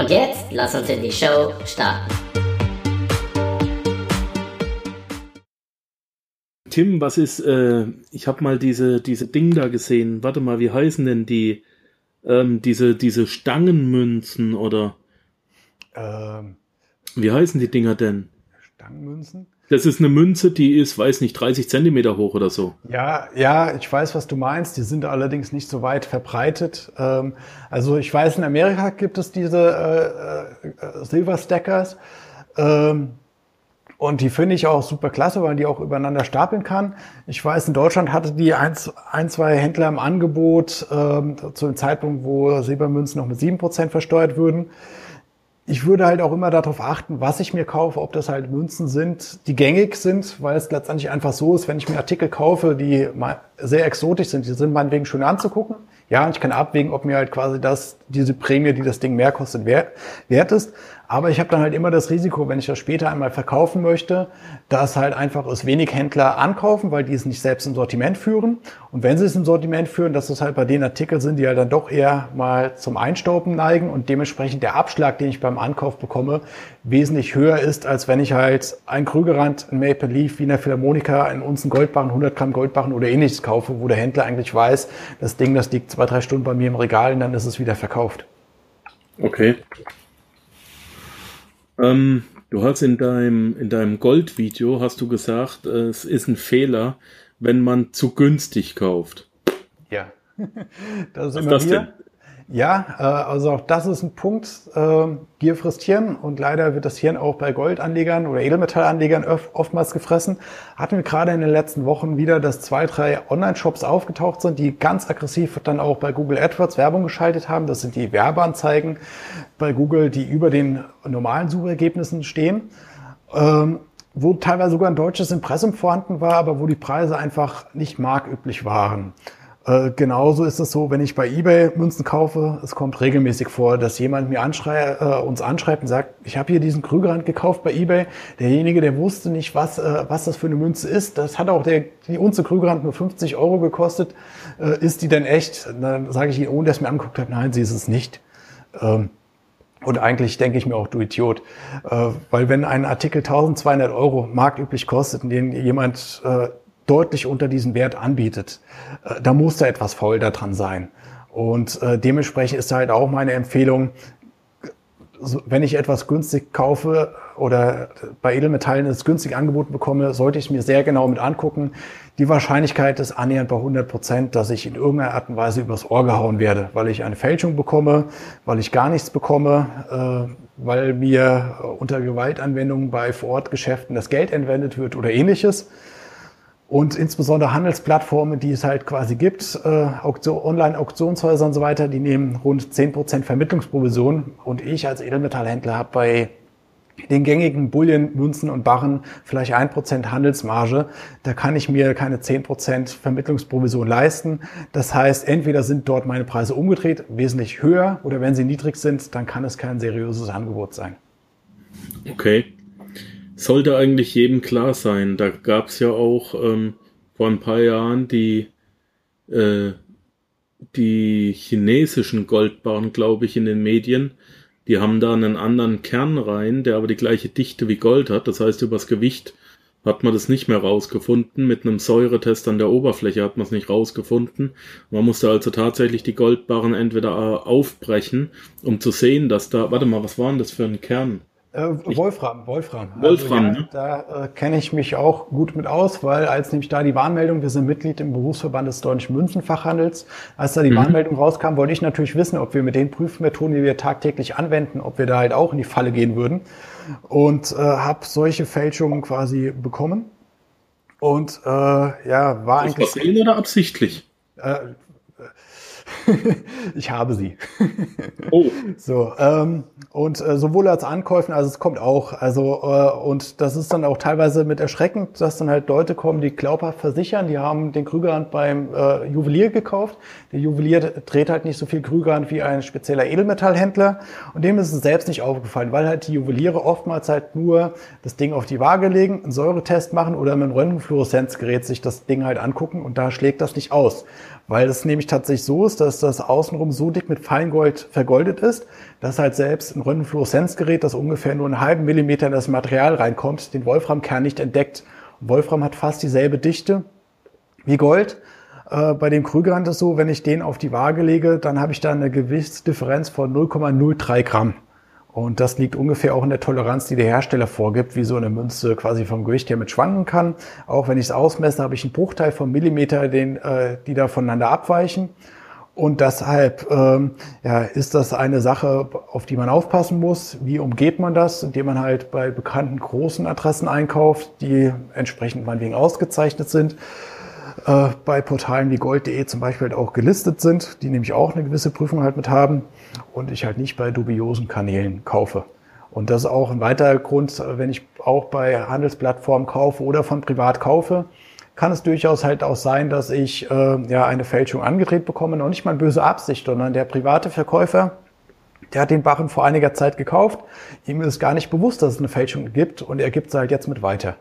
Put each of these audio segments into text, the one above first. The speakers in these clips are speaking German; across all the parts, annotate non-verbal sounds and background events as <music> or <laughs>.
Und jetzt lass uns in die Show starten. Tim, was ist, äh, ich habe mal diese, diese Ding da gesehen. Warte mal, wie heißen denn die, ähm, diese, diese Stangenmünzen oder? Ähm, wie heißen die Dinger denn? Stangenmünzen? Das ist eine Münze, die ist, weiß nicht, 30 Zentimeter hoch oder so. Ja, ja, ich weiß, was du meinst. Die sind allerdings nicht so weit verbreitet. Ähm, also ich weiß, in Amerika gibt es diese äh, äh, Silver Stackers. Ähm, und die finde ich auch super klasse, weil man die auch übereinander stapeln kann. Ich weiß, in Deutschland hatte die ein, ein zwei Händler im Angebot ähm, zu dem Zeitpunkt, wo Silbermünzen noch mit sieben Prozent versteuert würden ich würde halt auch immer darauf achten, was ich mir kaufe, ob das halt Münzen sind, die gängig sind, weil es letztendlich einfach so ist, wenn ich mir Artikel kaufe, die sehr exotisch sind, die sind meinetwegen schön anzugucken. Ja, ich kann abwägen, ob mir halt quasi das, diese Prämie, die das Ding mehr kostet, wert, wert ist. Aber ich habe dann halt immer das Risiko, wenn ich das später einmal verkaufen möchte, dass halt einfach es wenig Händler ankaufen, weil die es nicht selbst im Sortiment führen. Und wenn sie es im Sortiment führen, dass es halt bei den Artikeln sind, die halt dann doch eher mal zum Einstauben neigen und dementsprechend der Abschlag, den ich beim Ankauf bekomme, wesentlich höher ist, als wenn ich halt ein Krügerrand, ein Maple Leaf, Wiener Philharmonika, einen Unzen Goldbarren, 100 Gramm Goldbarren oder ähnliches kaufe, wo der Händler eigentlich weiß, das Ding, das liegt zwei, drei Stunden bei mir im Regal und dann ist es wieder verkauft. Okay. Ähm, du hast in deinem, in deinem Goldvideo hast du gesagt, es ist ein Fehler, wenn man zu günstig kauft. Ja. <laughs> das ist immer das wieder. Denn? Ja, äh, also auch das ist ein Punkt. Äh, Gier frisst Hirn und leider wird das Hirn auch bei Goldanlegern oder Edelmetallanlegern oftmals gefressen. Hatten wir gerade in den letzten Wochen wieder, dass zwei, drei Online-Shops aufgetaucht sind, die ganz aggressiv dann auch bei Google AdWords Werbung geschaltet haben. Das sind die Werbeanzeigen bei Google, die über den normalen Suchergebnissen stehen. Ähm, wo teilweise sogar ein deutsches Impressum vorhanden war, aber wo die Preise einfach nicht marktüblich waren. Äh, genauso ist es so, wenn ich bei eBay Münzen kaufe, es kommt regelmäßig vor, dass jemand mir anschrei äh, uns anschreibt und sagt, ich habe hier diesen Krügerrand gekauft bei eBay. Derjenige, der wusste nicht, was, äh, was das für eine Münze ist. Das hat auch der, die Unze Krügerrand nur 50 Euro gekostet. Äh, ist die denn echt? Dann sage ich ihm, ohne dass er mir angeguckt hat, nein, sie ist es nicht. Ähm, und eigentlich denke ich mir auch, du Idiot. Äh, weil wenn ein Artikel 1200 Euro marktüblich kostet, den jemand deutlich unter diesen Wert anbietet, äh, da muss da etwas faul daran sein. Und äh, dementsprechend ist halt auch meine Empfehlung, wenn ich etwas günstig kaufe oder bei Edelmetallen es günstig angeboten bekomme, sollte ich es mir sehr genau mit angucken. Die Wahrscheinlichkeit ist annähernd bei 100 Prozent, dass ich in irgendeiner Art und Weise übers Ohr gehauen werde, weil ich eine Fälschung bekomme, weil ich gar nichts bekomme, äh, weil mir unter Gewaltanwendungen bei Vorortgeschäften das Geld entwendet wird oder ähnliches. Und insbesondere Handelsplattformen, die es halt quasi gibt, äh, Online-Auktionshäuser und so weiter, die nehmen rund zehn Prozent Vermittlungsprovision. Und ich als Edelmetallhändler habe bei den gängigen Bullen, Münzen und Barren vielleicht ein Prozent Handelsmarge. Da kann ich mir keine zehn Prozent Vermittlungsprovision leisten. Das heißt, entweder sind dort meine Preise umgedreht, wesentlich höher, oder wenn sie niedrig sind, dann kann es kein seriöses Angebot sein. Okay sollte eigentlich jedem klar sein. Da gab es ja auch ähm, vor ein paar Jahren die, äh, die chinesischen Goldbarren, glaube ich, in den Medien. Die haben da einen anderen Kern rein, der aber die gleiche Dichte wie Gold hat. Das heißt, übers Gewicht hat man das nicht mehr rausgefunden. Mit einem Säuretest an der Oberfläche hat man es nicht rausgefunden. Man musste also tatsächlich die Goldbarren entweder äh, aufbrechen, um zu sehen, dass da, warte mal, was war denn das für ein Kern? Äh, Wolfram, Wolfram. Wolfram, also, ja, ne? Da äh, kenne ich mich auch gut mit aus, weil als nämlich da die Warnmeldung, wir sind Mitglied im Berufsverband des Deutschen Münzenfachhandels, als da die mhm. Warnmeldung rauskam, wollte ich natürlich wissen, ob wir mit den Prüfmethoden, die wir tagtäglich anwenden, ob wir da halt auch in die Falle gehen würden. Und äh, habe solche Fälschungen quasi bekommen. Und äh, ja, war eigentlich. Versehen oder absichtlich? <laughs> Ich habe sie. oh. <laughs> So, ähm, und äh, sowohl als Ankäufen, also es kommt auch, also äh, und das ist dann auch teilweise mit erschreckend, dass dann halt Leute kommen, die glaubhaft versichern, die haben den Krügerrand beim äh, Juwelier gekauft. Der Juwelier dreht halt nicht so viel Krügerrand wie ein spezieller Edelmetallhändler und dem ist es selbst nicht aufgefallen, weil halt die Juweliere oftmals halt nur das Ding auf die Waage legen, einen Säuretest machen oder mit einem Röntgenfluoreszenzgerät sich das Ding halt angucken und da schlägt das nicht aus. Weil es nämlich tatsächlich so ist, dass das außenrum so dick mit Feingold vergoldet ist, dass halt selbst ein Röntgenfluoreszenzgerät, das ungefähr nur einen halben Millimeter in das Material reinkommt, den Wolframkern nicht entdeckt. Wolfram hat fast dieselbe Dichte wie Gold. Äh, bei dem Krügerrand ist so, wenn ich den auf die Waage lege, dann habe ich da eine Gewichtsdifferenz von 0,03 Gramm. Und das liegt ungefähr auch in der Toleranz, die der Hersteller vorgibt, wie so eine Münze quasi vom Gewicht her mit schwanken kann. Auch wenn ich es ausmesse, habe ich einen Bruchteil von Millimeter, den, äh, die da voneinander abweichen. Und deshalb ähm, ja, ist das eine Sache, auf die man aufpassen muss. Wie umgeht man das? Indem man halt bei bekannten großen Adressen einkauft, die entsprechend meinetwegen ausgezeichnet sind. Äh, bei Portalen wie gold.de zum Beispiel halt auch gelistet sind, die nämlich auch eine gewisse Prüfung halt mit haben und ich halt nicht bei dubiosen Kanälen kaufe. Und das ist auch ein weiterer Grund, wenn ich auch bei Handelsplattformen kaufe oder von privat kaufe, kann es durchaus halt auch sein, dass ich äh, ja eine Fälschung angedreht bekomme, noch nicht mal böse Absicht, sondern der private Verkäufer, der hat den Barren vor einiger Zeit gekauft, ihm ist gar nicht bewusst, dass es eine Fälschung gibt und er gibt sie halt jetzt mit weiter.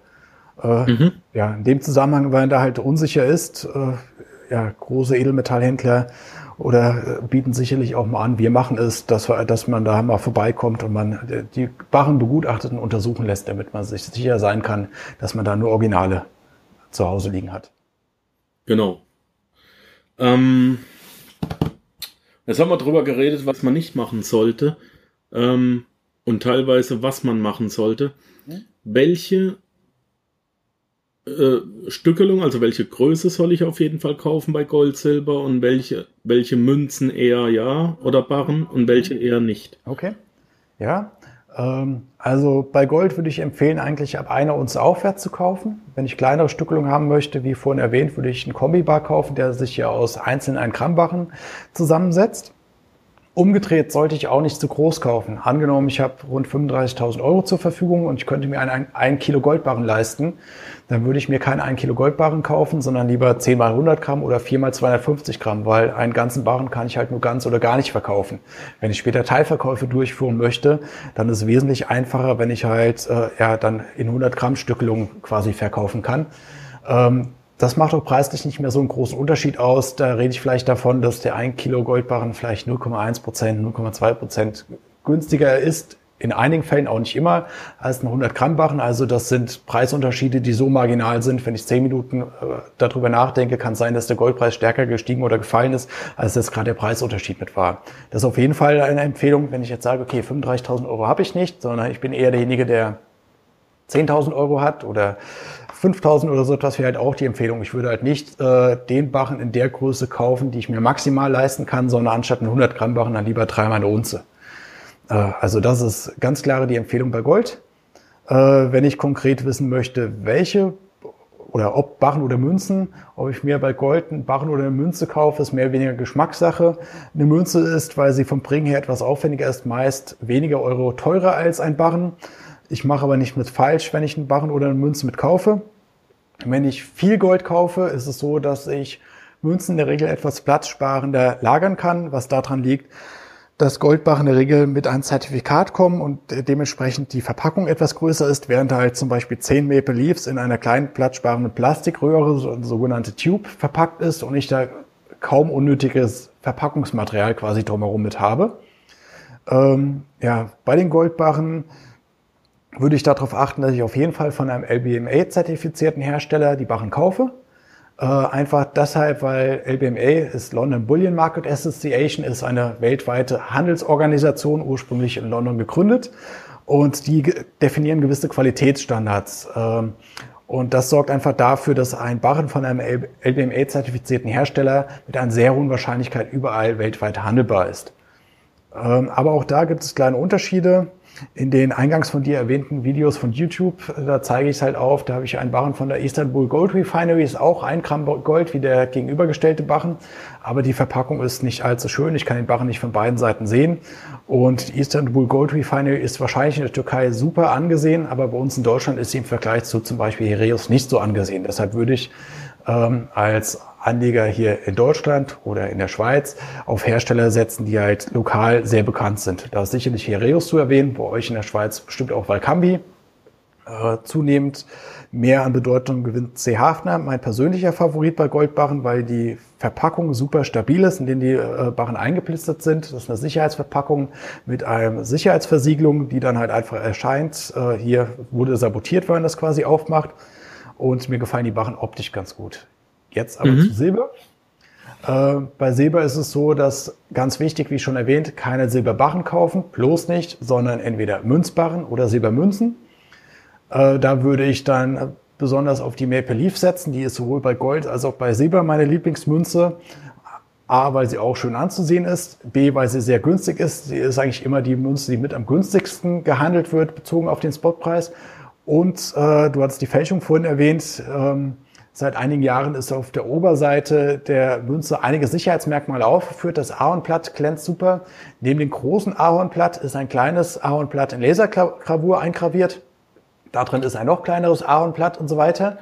Äh, mhm. Ja, in dem Zusammenhang, weil er da halt unsicher ist, äh, ja, große Edelmetallhändler oder äh, bieten sicherlich auch mal an, wir machen es, dass, dass man da mal vorbeikommt und man die Barren begutachtet und untersuchen lässt, damit man sich sicher sein kann, dass man da nur Originale zu Hause liegen hat. Genau. Ähm, jetzt haben wir darüber geredet, was man nicht machen sollte ähm, und teilweise, was man machen sollte. Hm? Welche äh, Stückelung, also welche Größe soll ich auf jeden Fall kaufen bei Gold, Silber und welche, welche Münzen eher ja oder Barren und welche eher nicht? Okay. Ja, ähm, also bei Gold würde ich empfehlen, eigentlich ab einer Unze aufwärts zu kaufen. Wenn ich kleinere Stückelungen haben möchte, wie vorhin erwähnt, würde ich einen Kombibar kaufen, der sich ja aus einzelnen 1 Gramm Barren zusammensetzt. Umgedreht sollte ich auch nicht zu groß kaufen. Angenommen, ich habe rund 35.000 Euro zur Verfügung und ich könnte mir einen 1 Kilo Goldbarren leisten, dann würde ich mir keinen 1 Kilo Goldbarren kaufen, sondern lieber 10 mal 100 Gramm oder 4 mal 250 Gramm, weil einen ganzen Barren kann ich halt nur ganz oder gar nicht verkaufen. Wenn ich später Teilverkäufe durchführen möchte, dann ist es wesentlich einfacher, wenn ich halt äh, ja dann in 100 Gramm Stückelung quasi verkaufen kann. Ähm, das macht auch preislich nicht mehr so einen großen Unterschied aus. Da rede ich vielleicht davon, dass der 1 Kilo Goldbarren vielleicht 0,1 Prozent, 0,2 Prozent günstiger ist. In einigen Fällen auch nicht immer als ein 100 Gramm Barren. Also das sind Preisunterschiede, die so marginal sind. Wenn ich zehn Minuten äh, darüber nachdenke, kann sein, dass der Goldpreis stärker gestiegen oder gefallen ist, als das gerade der Preisunterschied mit war. Das ist auf jeden Fall eine Empfehlung, wenn ich jetzt sage, okay, 35.000 Euro habe ich nicht, sondern ich bin eher derjenige, der 10.000 Euro hat oder 5000 oder so etwas wäre halt auch die Empfehlung. Ich würde halt nicht äh, den Barren in der Größe kaufen, die ich mir maximal leisten kann, sondern anstatt einen 100 Gramm Barren dann lieber dreimal eine Unze. Äh, also das ist ganz klare die Empfehlung bei Gold. Äh, wenn ich konkret wissen möchte, welche oder ob Barren oder Münzen, ob ich mir bei Gold einen Barren oder eine Münze kaufe, ist mehr oder weniger Geschmackssache. Eine Münze ist, weil sie vom Bringen her etwas aufwendiger ist, meist weniger Euro teurer als ein Barren. Ich mache aber nicht mit falsch, wenn ich einen Barren oder eine Münze mit kaufe. Wenn ich viel Gold kaufe, ist es so, dass ich Münzen in der Regel etwas platzsparender lagern kann, was daran liegt, dass Goldbarren in der Regel mit einem Zertifikat kommen und dementsprechend die Verpackung etwas größer ist, während halt zum Beispiel 10 Maple Leafs in einer kleinen platzsparenden Plastikröhre, so sogenannte Tube, verpackt ist und ich da kaum unnötiges Verpackungsmaterial quasi drumherum mit habe. Ähm, ja, bei den Goldbarren würde ich darauf achten, dass ich auf jeden Fall von einem LBMA-zertifizierten Hersteller die Barren kaufe. Äh, einfach deshalb, weil LBMA ist London Bullion Market Association, ist eine weltweite Handelsorganisation, ursprünglich in London gegründet. Und die definieren gewisse Qualitätsstandards. Ähm, und das sorgt einfach dafür, dass ein Barren von einem LBMA-zertifizierten Hersteller mit einer sehr hohen Wahrscheinlichkeit überall weltweit handelbar ist. Ähm, aber auch da gibt es kleine Unterschiede. In den eingangs von dir erwähnten Videos von YouTube, da zeige ich es halt auf, da habe ich einen Barren von der Istanbul Gold Refinery, ist auch ein Gramm Gold wie der gegenübergestellte Barren, aber die Verpackung ist nicht allzu schön, ich kann den Barren nicht von beiden Seiten sehen. Und die Istanbul Gold Refinery ist wahrscheinlich in der Türkei super angesehen, aber bei uns in Deutschland ist sie im Vergleich zu zum Beispiel Hereus nicht so angesehen. Deshalb würde ich ähm, als Anleger hier in Deutschland oder in der Schweiz auf Hersteller setzen, die halt lokal sehr bekannt sind. Da ist sicherlich Hereus zu erwähnen, bei euch in der Schweiz bestimmt auch Valcambi. Äh, zunehmend mehr an Bedeutung gewinnt C. Hafner, mein persönlicher Favorit bei Goldbarren, weil die Verpackung super stabil ist, in denen die äh, Barren eingeplistert sind. Das ist eine Sicherheitsverpackung mit einer Sicherheitsversiegelung, die dann halt einfach erscheint. Äh, hier wurde sabotiert, wenn man das quasi aufmacht. Und mir gefallen die Barren optisch ganz gut. Jetzt aber mhm. zu Silber. Äh, bei Silber ist es so, dass ganz wichtig, wie schon erwähnt, keine Silberbarren kaufen, bloß nicht, sondern entweder Münzbarren oder Silbermünzen. Äh, da würde ich dann besonders auf die Maple Leaf setzen. Die ist sowohl bei Gold als auch bei Silber meine Lieblingsmünze. A, weil sie auch schön anzusehen ist. B, weil sie sehr günstig ist. Sie ist eigentlich immer die Münze, die mit am günstigsten gehandelt wird, bezogen auf den Spotpreis. Und äh, du hattest die Fälschung vorhin erwähnt. Ähm, Seit einigen Jahren ist auf der Oberseite der Münze einige Sicherheitsmerkmale aufgeführt. Das Ahornblatt glänzt super. Neben dem großen Ahornblatt ist ein kleines Ahornblatt in Lasergravur eingraviert. Da drin ist ein noch kleineres Ahornblatt und so weiter.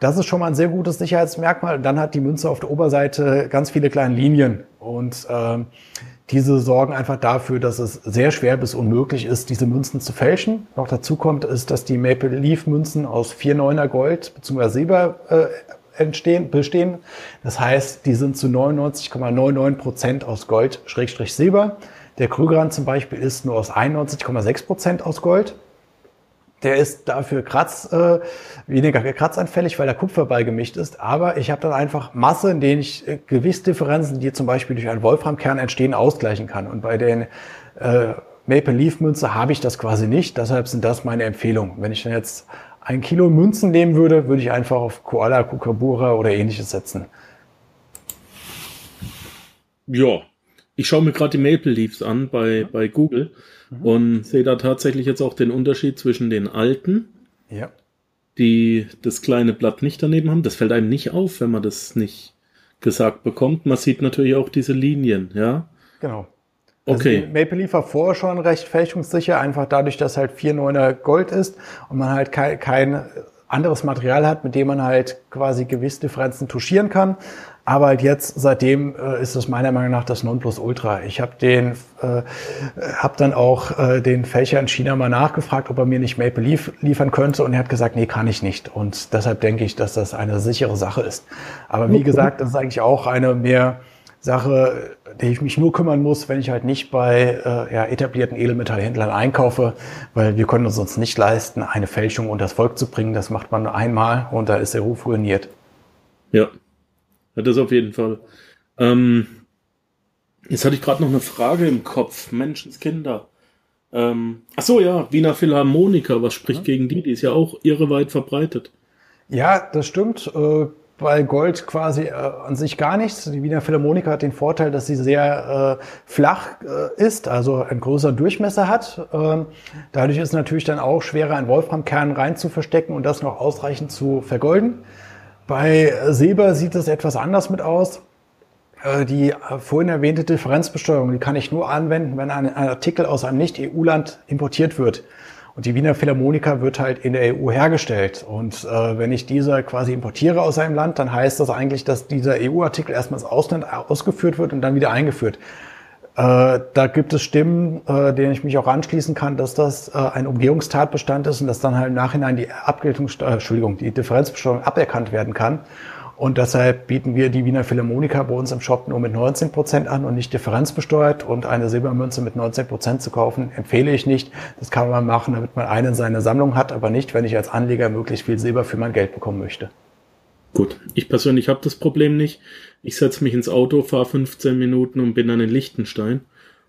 Das ist schon mal ein sehr gutes Sicherheitsmerkmal. Dann hat die Münze auf der Oberseite ganz viele kleine Linien. Und ähm, diese sorgen einfach dafür, dass es sehr schwer bis unmöglich ist, diese Münzen zu fälschen. Noch dazu kommt, ist, dass die Maple Leaf Münzen aus 4,9er Gold bzw. Silber äh, entstehen, bestehen. Das heißt, die sind zu 99,99 Prozent aus Gold, Schrägstrich Silber. Der Krügerrand zum Beispiel ist nur aus 91,6 Prozent aus Gold. Der ist dafür kratz, äh, weniger kratzanfällig, weil der Kupfer beigemischt ist. Aber ich habe dann einfach Masse, in denen ich äh, Gewichtsdifferenzen, die zum Beispiel durch einen Wolframkern entstehen, ausgleichen kann. Und bei den äh, Maple Leaf Münze habe ich das quasi nicht. Deshalb sind das meine Empfehlungen. Wenn ich dann jetzt ein Kilo Münzen nehmen würde, würde ich einfach auf Koala, Kukabura oder ähnliches setzen. Ja, ich schaue mir gerade die Maple Leafs an bei, bei Google mhm. und sehe da tatsächlich jetzt auch den Unterschied zwischen den alten, ja. die das kleine Blatt nicht daneben haben. Das fällt einem nicht auf, wenn man das nicht gesagt bekommt. Man sieht natürlich auch diese Linien, ja. Genau. Also okay. Maple Leaf war vorher schon recht fälschungssicher, einfach dadurch, dass halt 4,9er Gold ist und man halt kein, kein anderes Material hat, mit dem man halt quasi Gewichtsdifferenzen touchieren kann. Aber halt jetzt, seitdem äh, ist es meiner Meinung nach das Nonplusultra. Ich habe den, äh, habe dann auch äh, den Fächer in China mal nachgefragt, ob er mir nicht Maple Leaf liefern könnte und er hat gesagt, nee, kann ich nicht. Und deshalb denke ich, dass das eine sichere Sache ist. Aber wie gesagt, das ist eigentlich auch eine mehr Sache, die ich mich nur kümmern muss, wenn ich halt nicht bei äh, ja, etablierten Edelmetallhändlern einkaufe, weil wir können uns uns nicht leisten, eine Fälschung unter das Volk zu bringen. Das macht man einmal und da ist der Ruf ruiniert. Ja, das auf jeden Fall. Ähm, jetzt hatte ich gerade noch eine Frage im Kopf. Menschenskinder. Ähm, ach so, ja, Wiener Philharmoniker, was spricht ja. gegen die? Die ist ja auch irreweit verbreitet. Ja, das stimmt. Äh, bei Gold quasi äh, an sich gar nichts. Die Wiener Philharmoniker hat den Vorteil, dass sie sehr äh, flach äh, ist, also einen größeren Durchmesser hat. Ähm, dadurch ist es natürlich dann auch schwerer, einen Wolframkern rein zu verstecken und das noch ausreichend zu vergolden. Bei Silber sieht es etwas anders mit aus. Äh, die äh, vorhin erwähnte Differenzbesteuerung, die kann ich nur anwenden, wenn ein Artikel aus einem Nicht-EU-Land importiert wird. Und die Wiener Philharmoniker wird halt in der EU hergestellt. Und äh, wenn ich diese quasi importiere aus einem Land, dann heißt das eigentlich, dass dieser EU-Artikel erstmal ins Ausland ausgeführt wird und dann wieder eingeführt. Äh, da gibt es Stimmen, äh, denen ich mich auch anschließen kann, dass das äh, ein Umgehungstatbestand ist und dass dann halt im Nachhinein die Abgeltung, äh, Entschuldigung, die Differenzbesteuerung aberkannt werden kann. Und deshalb bieten wir die Wiener Philharmoniker bei uns im Shop nur mit 19 Prozent an und nicht differenzbesteuert. Und eine Silbermünze mit 19 Prozent zu kaufen, empfehle ich nicht. Das kann man machen, damit man eine in seiner Sammlung hat, aber nicht, wenn ich als Anleger möglichst viel Silber für mein Geld bekommen möchte. Gut, ich persönlich habe das Problem nicht. Ich setze mich ins Auto, fahre 15 Minuten und bin dann in Liechtenstein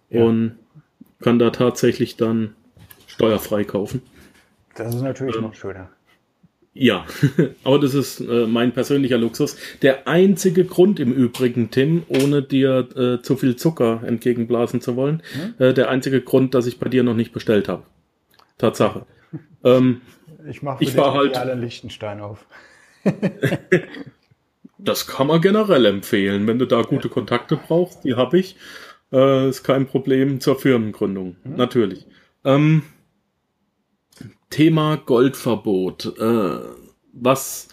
ja. und kann da tatsächlich dann steuerfrei kaufen. Das ist natürlich ähm, noch schöner. Ja, <laughs> aber das ist äh, mein persönlicher Luxus. Der einzige Grund im Übrigen, Tim, ohne dir äh, zu viel Zucker entgegenblasen zu wollen, hm? äh, der einzige Grund, dass ich bei dir noch nicht bestellt habe. Tatsache. Ähm, ich mache ich war halt alle Lichtenstein auf. <laughs> das kann man generell empfehlen, wenn du da gute Kontakte brauchst, die habe ich. Äh, ist kein Problem zur Firmengründung, mhm. natürlich. Ähm, Thema Goldverbot. Äh, was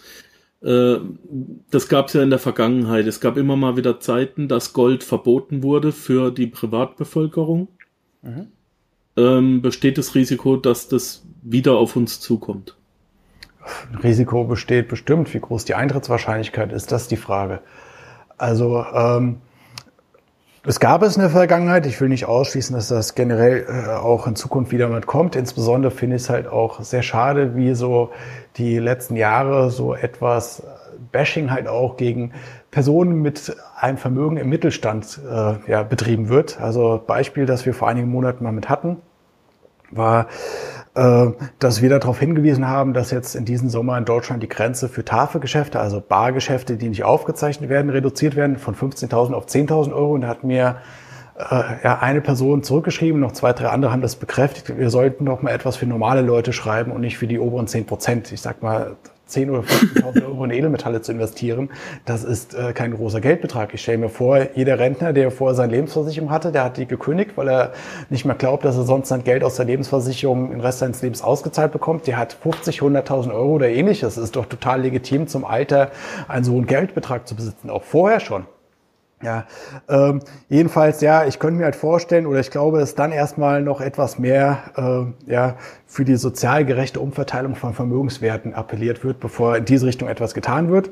äh, das gab es ja in der Vergangenheit. Es gab immer mal wieder Zeiten, dass Gold verboten wurde für die Privatbevölkerung. Mhm. Ähm, besteht das Risiko, dass das wieder auf uns zukommt? Risiko besteht bestimmt. Wie groß die Eintrittswahrscheinlichkeit ist, das ist die Frage. Also ähm, es gab es in der Vergangenheit. Ich will nicht ausschließen, dass das generell äh, auch in Zukunft wieder mal kommt. Insbesondere finde ich es halt auch sehr schade, wie so die letzten Jahre so etwas Bashing halt auch gegen Personen mit einem Vermögen im Mittelstand äh, ja, betrieben wird. Also Beispiel, das wir vor einigen Monaten mal mit hatten, war äh, dass wir darauf hingewiesen haben, dass jetzt in diesem Sommer in Deutschland die Grenze für Tafelgeschäfte, also Bargeschäfte, die nicht aufgezeichnet werden, reduziert werden von 15.000 auf 10.000 Euro. Und da hat mir äh, ja, eine Person zurückgeschrieben, noch zwei, drei andere haben das bekräftigt. Wir sollten doch mal etwas für normale Leute schreiben und nicht für die oberen 10 Prozent. Ich sag mal, 10 oder 15.000 Euro in Edelmetalle zu investieren, das ist äh, kein großer Geldbetrag. Ich stelle mir vor, jeder Rentner, der vorher seine Lebensversicherung hatte, der hat die gekündigt, weil er nicht mehr glaubt, dass er sonst sein Geld aus der Lebensversicherung den Rest seines Lebens ausgezahlt bekommt. Der hat 50, 100.000 Euro oder ähnliches. Das ist doch total legitim, zum Alter einen so einen Geldbetrag zu besitzen, auch vorher schon. Ja, ähm, jedenfalls, ja, ich könnte mir halt vorstellen, oder ich glaube, dass dann erstmal noch etwas mehr äh, ja, für die sozial gerechte Umverteilung von Vermögenswerten appelliert wird, bevor in diese Richtung etwas getan wird.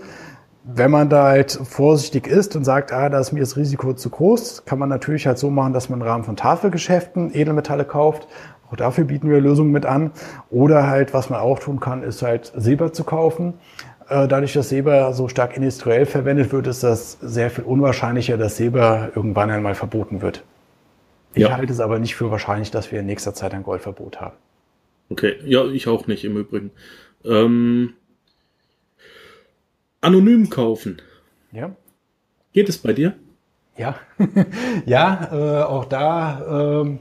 Wenn man da halt vorsichtig ist und sagt, ah, da ist mir das Risiko zu groß, kann man natürlich halt so machen, dass man im Rahmen von Tafelgeschäften Edelmetalle kauft. Auch dafür bieten wir Lösungen mit an. Oder halt, was man auch tun kann, ist halt Silber zu kaufen. Äh, dadurch, dass Silber so stark industriell verwendet wird, ist das sehr viel unwahrscheinlicher, dass Silber irgendwann einmal verboten wird. Ich ja. halte es aber nicht für wahrscheinlich, dass wir in nächster Zeit ein Goldverbot haben. Okay, ja, ich auch nicht im Übrigen. Ähm, anonym kaufen. Ja. Geht es bei dir? Ja, <laughs> ja, äh, auch da ähm,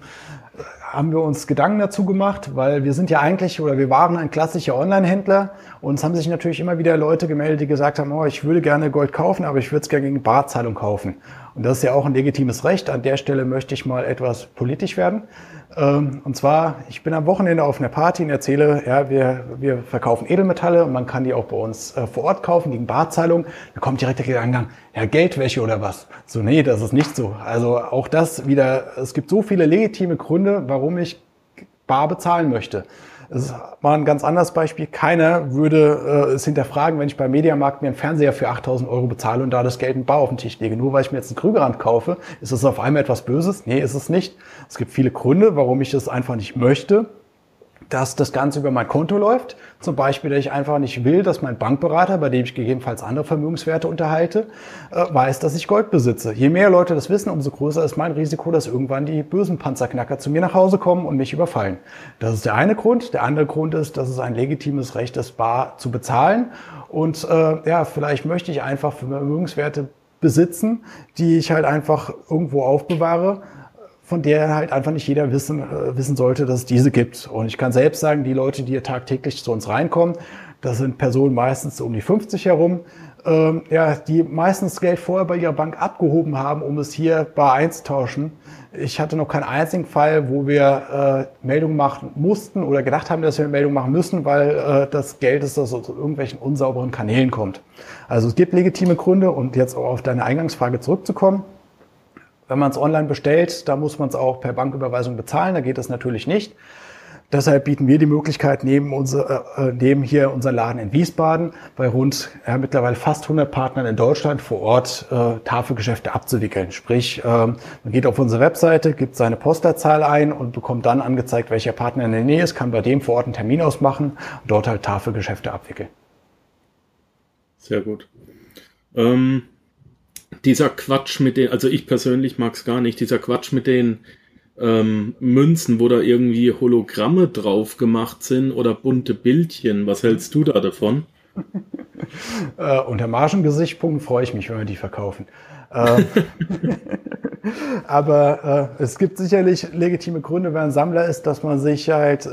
haben wir uns Gedanken dazu gemacht, weil wir sind ja eigentlich oder wir waren ein klassischer Online-Händler und es haben sich natürlich immer wieder Leute gemeldet, die gesagt haben, oh, ich würde gerne Gold kaufen, aber ich würde es gerne gegen Barzahlung kaufen. Und das ist ja auch ein legitimes Recht. An der Stelle möchte ich mal etwas politisch werden. Ähm, und zwar, ich bin am Wochenende auf einer Party und erzähle, ja, wir, wir verkaufen Edelmetalle und man kann die auch bei uns äh, vor Ort kaufen gegen Barzahlung. Da kommt direkt der Gedankengang, ja, Geldwäsche oder was? So, nee, das ist nicht so. Also auch das wieder, es gibt so viele legitime Gründe, warum ich bar bezahlen möchte. Es war ein ganz anderes Beispiel. Keiner würde äh, es hinterfragen, wenn ich beim Mediamarkt mir einen Fernseher für 8000 Euro bezahle und da das Geld in Bar auf den Tisch lege. Nur weil ich mir jetzt einen Krügerrand kaufe, ist es auf einmal etwas Böses? Nee, ist es nicht. Es gibt viele Gründe, warum ich es einfach nicht möchte dass das Ganze über mein Konto läuft. Zum Beispiel, dass ich einfach nicht will, dass mein Bankberater, bei dem ich gegebenenfalls andere Vermögenswerte unterhalte, äh, weiß, dass ich Gold besitze. Je mehr Leute das wissen, umso größer ist mein Risiko, dass irgendwann die bösen Panzerknacker zu mir nach Hause kommen und mich überfallen. Das ist der eine Grund. Der andere Grund ist, dass es ein legitimes Recht ist, bar zu bezahlen. Und äh, ja, vielleicht möchte ich einfach Vermögenswerte besitzen, die ich halt einfach irgendwo aufbewahre von der halt einfach nicht jeder wissen, äh, wissen sollte, dass es diese gibt. Und ich kann selbst sagen, die Leute, die hier tagtäglich zu uns reinkommen, das sind Personen meistens um die 50 herum, ähm, ja, die meistens Geld vorher bei ihrer Bank abgehoben haben, um es hier bar einzutauschen. Ich hatte noch keinen einzigen Fall, wo wir äh, Meldungen machen mussten oder gedacht haben, dass wir Meldungen machen müssen, weil äh, das Geld ist, das aus irgendwelchen unsauberen Kanälen kommt. Also es gibt legitime Gründe und jetzt auch auf deine Eingangsfrage zurückzukommen. Wenn man es online bestellt, da muss man es auch per Banküberweisung bezahlen, da geht das natürlich nicht. Deshalb bieten wir die Möglichkeit, neben, unser, äh, neben hier unser Laden in Wiesbaden bei rund ja, mittlerweile fast 100 Partnern in Deutschland vor Ort äh, Tafelgeschäfte abzuwickeln. Sprich, äh, man geht auf unsere Webseite, gibt seine Postleitzahl ein und bekommt dann angezeigt, welcher Partner in der Nähe ist, kann bei dem vor Ort einen Termin ausmachen und dort halt Tafelgeschäfte abwickeln. Sehr gut. Ähm dieser Quatsch mit den, also ich persönlich mag es gar nicht, dieser Quatsch mit den ähm, Münzen, wo da irgendwie Hologramme drauf gemacht sind oder bunte Bildchen. Was hältst du da davon? <laughs> äh, unter Margengesichtspunkten freue ich mich, wenn wir die verkaufen. Ähm, <laughs> aber äh, es gibt sicherlich legitime Gründe, wenn ein Sammler ist, dass man sich halt äh,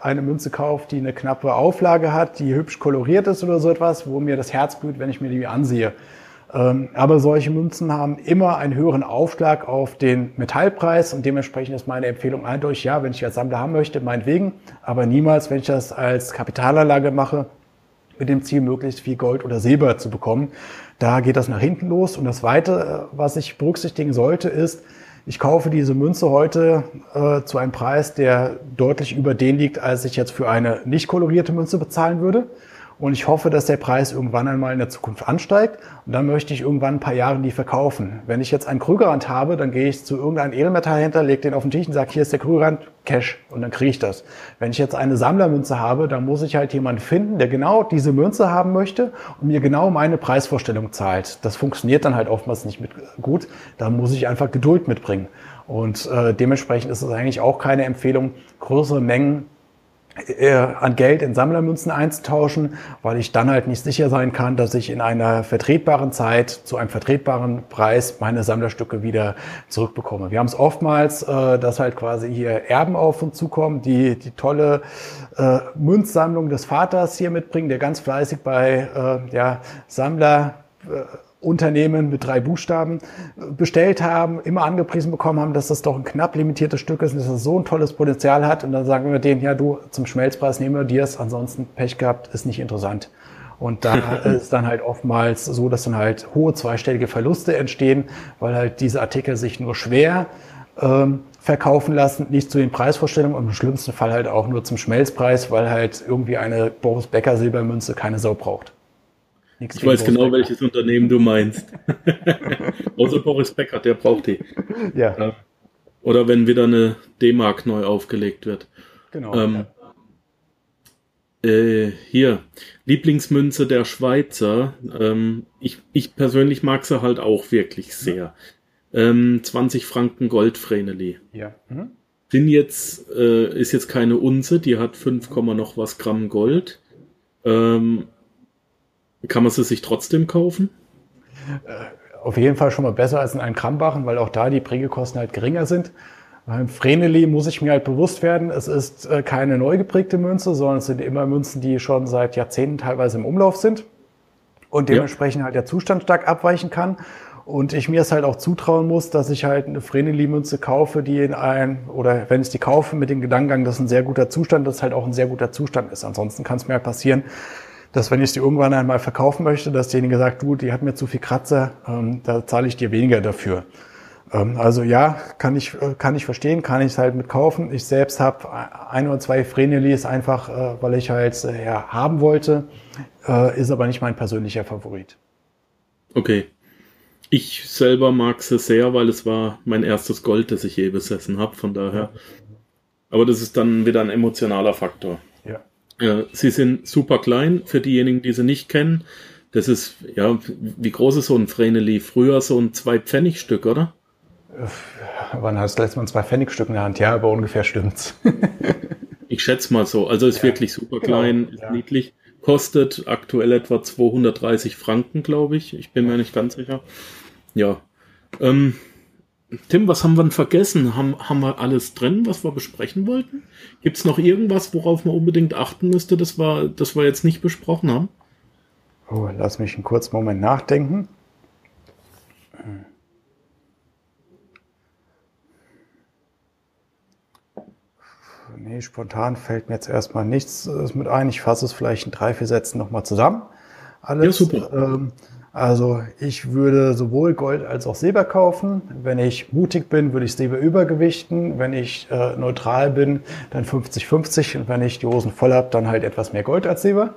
eine Münze kauft, die eine knappe Auflage hat, die hübsch koloriert ist oder so etwas, wo mir das Herz blüht, wenn ich mir die ansehe. Ähm, aber solche Münzen haben immer einen höheren Aufschlag auf den Metallpreis und dementsprechend ist meine Empfehlung eindeutig, ja, wenn ich als Sammler haben möchte, meinetwegen, aber niemals, wenn ich das als Kapitalanlage mache, mit dem Ziel, möglichst viel Gold oder Silber zu bekommen. Da geht das nach hinten los. Und das Zweite, was ich berücksichtigen sollte, ist, ich kaufe diese Münze heute äh, zu einem Preis, der deutlich über den liegt, als ich jetzt für eine nicht kolorierte Münze bezahlen würde. Und ich hoffe, dass der Preis irgendwann einmal in der Zukunft ansteigt. Und dann möchte ich irgendwann ein paar Jahre die verkaufen. Wenn ich jetzt einen Krügerrand habe, dann gehe ich zu irgendeinem Edelmetallhändler, lege den auf den Tisch und sage, hier ist der Krügerrand, Cash. Und dann kriege ich das. Wenn ich jetzt eine Sammlermünze habe, dann muss ich halt jemanden finden, der genau diese Münze haben möchte und mir genau meine Preisvorstellung zahlt. Das funktioniert dann halt oftmals nicht mit gut. Da muss ich einfach Geduld mitbringen. Und äh, dementsprechend ist es eigentlich auch keine Empfehlung, größere Mengen an Geld in Sammlermünzen einzutauschen, weil ich dann halt nicht sicher sein kann, dass ich in einer vertretbaren Zeit zu einem vertretbaren Preis meine Sammlerstücke wieder zurückbekomme. Wir haben es oftmals, äh, dass halt quasi hier Erben auf uns zukommen, die die tolle äh, Münzsammlung des Vaters hier mitbringen, der ganz fleißig bei äh, ja, Sammler äh, Unternehmen mit drei Buchstaben bestellt haben, immer angepriesen bekommen haben, dass das doch ein knapp limitiertes Stück ist und dass es so ein tolles Potenzial hat. Und dann sagen wir denen, ja, du zum Schmelzpreis nehmen wir dir es, ansonsten Pech gehabt, ist nicht interessant. Und da <laughs> ist dann halt oftmals so, dass dann halt hohe zweistellige Verluste entstehen, weil halt diese Artikel sich nur schwer ähm, verkaufen lassen, nicht zu den Preisvorstellungen und im schlimmsten Fall halt auch nur zum Schmelzpreis, weil halt irgendwie eine Boris Becker Silbermünze keine Sau braucht. Nichts ich weiß genau, Becker. welches Unternehmen du meinst. <laughs> Außer Boris Becker, der braucht die. Ja. Oder wenn wieder eine D-Mark neu aufgelegt wird. Genau. Ähm, ja. äh, hier, Lieblingsmünze der Schweizer. Ähm, ich, ich persönlich mag sie halt auch wirklich sehr. Ähm, 20 Franken Goldvreneli. Ja. Mhm. Sind jetzt, äh, ist jetzt keine Unze, die hat 5, noch was Gramm Gold. Ähm, kann man sie sich trotzdem kaufen? Äh, auf jeden Fall schon mal besser als in einem Krambachen, weil auch da die Prägekosten halt geringer sind. Beim Vreneli muss ich mir halt bewusst werden, es ist äh, keine neu geprägte Münze, sondern es sind immer Münzen, die schon seit Jahrzehnten teilweise im Umlauf sind und dementsprechend ja. halt der Zustand stark abweichen kann. Und ich mir es halt auch zutrauen muss, dass ich halt eine Vreneli-Münze kaufe, die in ein, oder wenn ich die kaufe, mit dem Gedankengang, das ist ein sehr guter Zustand, das halt auch ein sehr guter Zustand ist. Ansonsten kann es mir halt passieren, dass wenn ich sie irgendwann einmal verkaufen möchte, dass derjenige sagt, du, die hat mir zu viel Kratzer, ähm, da zahle ich dir weniger dafür. Ähm, also ja, kann ich, äh, kann ich verstehen, kann ich es halt mit kaufen. Ich selbst habe ein oder zwei Vrenelis einfach, äh, weil ich halt äh, ja, haben wollte, äh, ist aber nicht mein persönlicher Favorit. Okay. Ich selber mag sie sehr, weil es war mein erstes Gold, das ich je besessen habe, von daher. Aber das ist dann wieder ein emotionaler Faktor. Ja, sie sind super klein für diejenigen, die sie nicht kennen. Das ist, ja, wie groß ist so ein Vreneli? Früher so ein Zwei-Pfennig-Stück, oder? Wann hast du letztes Mal ein Zwei-Pfennig-Stück in der Hand? Ja, aber ungefähr stimmt's. <laughs> ich schätze mal so. Also ist ja, wirklich super genau, klein, genau, ist ja. niedlich. Kostet aktuell etwa 230 Franken, glaube ich. Ich bin mir nicht ganz sicher. Ja. Ähm, Tim, was haben wir denn vergessen? Haben, haben wir alles drin, was wir besprechen wollten? Gibt es noch irgendwas, worauf man unbedingt achten müsste, das wir, das wir jetzt nicht besprochen haben? Oh, lass mich einen kurzen Moment nachdenken. Nee, spontan fällt mir jetzt erstmal nichts mit ein. Ich fasse es vielleicht in drei, vier Sätzen nochmal zusammen. Alles. Ja, super. Ähm, also ich würde sowohl Gold als auch Silber kaufen. Wenn ich mutig bin, würde ich Silber übergewichten. Wenn ich äh, neutral bin, dann 50-50. Und wenn ich die Hosen voll habe, dann halt etwas mehr Gold als Silber.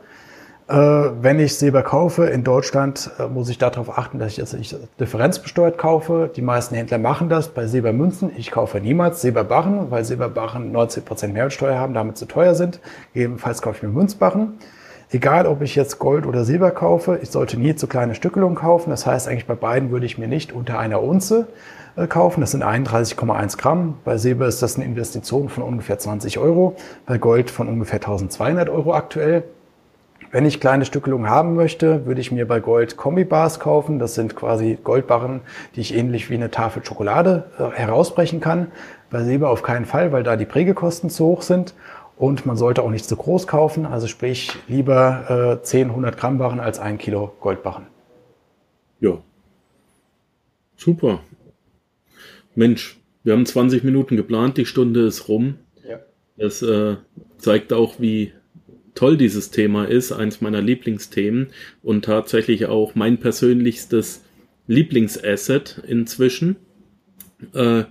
Äh, wenn ich Silber kaufe in Deutschland, äh, muss ich darauf achten, dass ich es nicht differenzbesteuert kaufe. Die meisten Händler machen das bei Silbermünzen. Ich kaufe niemals Silberbarren, weil Silberbarren 90% Mehrwertsteuer haben, damit zu teuer sind. Ebenfalls kaufe ich mir Münzbarren. Egal, ob ich jetzt Gold oder Silber kaufe, ich sollte nie zu kleine Stückelungen kaufen. Das heißt, eigentlich bei beiden würde ich mir nicht unter einer Unze äh, kaufen. Das sind 31,1 Gramm. Bei Silber ist das eine Investition von ungefähr 20 Euro. Bei Gold von ungefähr 1200 Euro aktuell. Wenn ich kleine Stückelungen haben möchte, würde ich mir bei Gold Kombibars kaufen. Das sind quasi Goldbarren, die ich ähnlich wie eine Tafel Schokolade äh, herausbrechen kann. Bei Silber auf keinen Fall, weil da die Prägekosten zu hoch sind. Und man sollte auch nicht zu groß kaufen, also sprich lieber äh, 10, 100 Gramm Barren als ein Kilo Goldbarren. Ja. Super. Mensch, wir haben 20 Minuten geplant, die Stunde ist rum. Ja. Das äh, zeigt auch, wie toll dieses Thema ist, eins meiner Lieblingsthemen und tatsächlich auch mein persönlichstes Lieblingsasset inzwischen. Äh,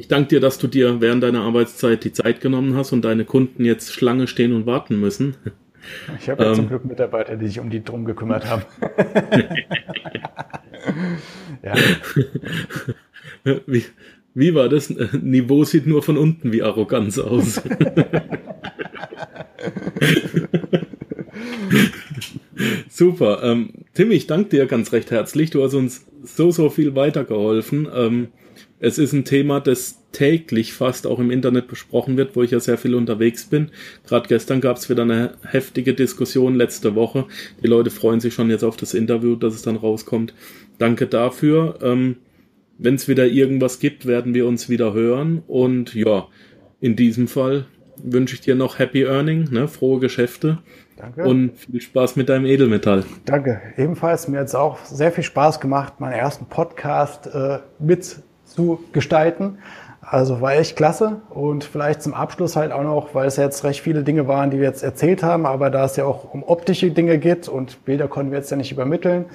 ich danke dir, dass du dir während deiner Arbeitszeit die Zeit genommen hast und deine Kunden jetzt Schlange stehen und warten müssen. Ich habe ja ähm, zum Glück Mitarbeiter, die sich um die drum gekümmert haben. <laughs> ja. Wie, wie war das? Niveau sieht nur von unten wie Arroganz aus. <laughs> Super. Ähm, Tim, ich danke dir ganz recht herzlich. Du hast uns so, so viel weitergeholfen. Ähm, es ist ein Thema, das täglich fast auch im Internet besprochen wird, wo ich ja sehr viel unterwegs bin. Gerade gestern gab es wieder eine heftige Diskussion letzte Woche. Die Leute freuen sich schon jetzt auf das Interview, dass es dann rauskommt. Danke dafür. Ähm, Wenn es wieder irgendwas gibt, werden wir uns wieder hören. Und ja, in diesem Fall wünsche ich dir noch Happy Earning, ne? frohe Geschäfte. Danke. Und viel Spaß mit deinem Edelmetall. Danke. Ebenfalls mir hat es auch sehr viel Spaß gemacht, meinen ersten Podcast äh, mit zu gestalten. Also war echt klasse und vielleicht zum Abschluss halt auch noch, weil es jetzt recht viele Dinge waren, die wir jetzt erzählt haben, aber da es ja auch um optische Dinge geht und Bilder konnten wir jetzt ja nicht übermitteln,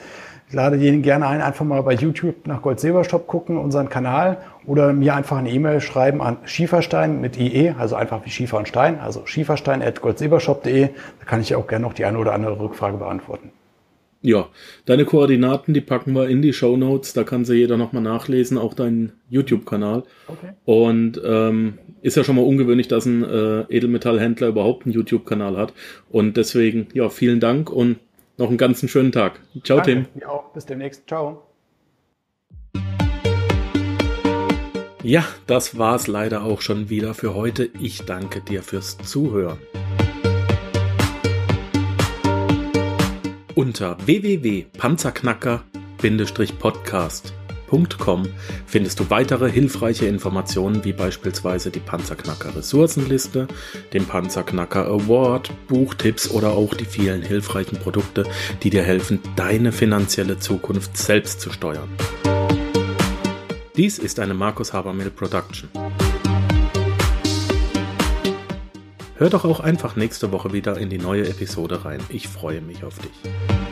ich lade jeden gerne ein, einfach mal bei YouTube nach Gold Silber Shop gucken, unseren Kanal oder mir einfach eine E-Mail schreiben an Schieferstein mit IE, also einfach wie Schiefer und Stein, also schieferstein at goldsilbershop.de. Da kann ich auch gerne noch die eine oder andere Rückfrage beantworten. Ja, deine Koordinaten, die packen wir in die Show Notes. Da kann sie jeder nochmal nachlesen, auch deinen YouTube-Kanal. Okay. Und ähm, ist ja schon mal ungewöhnlich, dass ein äh, Edelmetallhändler überhaupt einen YouTube-Kanal hat. Und deswegen, ja, vielen Dank und noch einen ganzen schönen Tag. Ciao, Danke. Tim. Ja, auch. Bis demnächst. Ciao. Ja, das war's leider auch schon wieder für heute. Ich danke dir fürs Zuhören. Unter www.panzerknacker-podcast.com findest du weitere hilfreiche Informationen wie beispielsweise die Panzerknacker Ressourcenliste, den Panzerknacker Award, Buchtipps oder auch die vielen hilfreichen Produkte, die dir helfen, deine finanzielle Zukunft selbst zu steuern. Dies ist eine Markus Habermill Production. Hör doch auch einfach nächste Woche wieder in die neue Episode rein. Ich freue mich auf dich.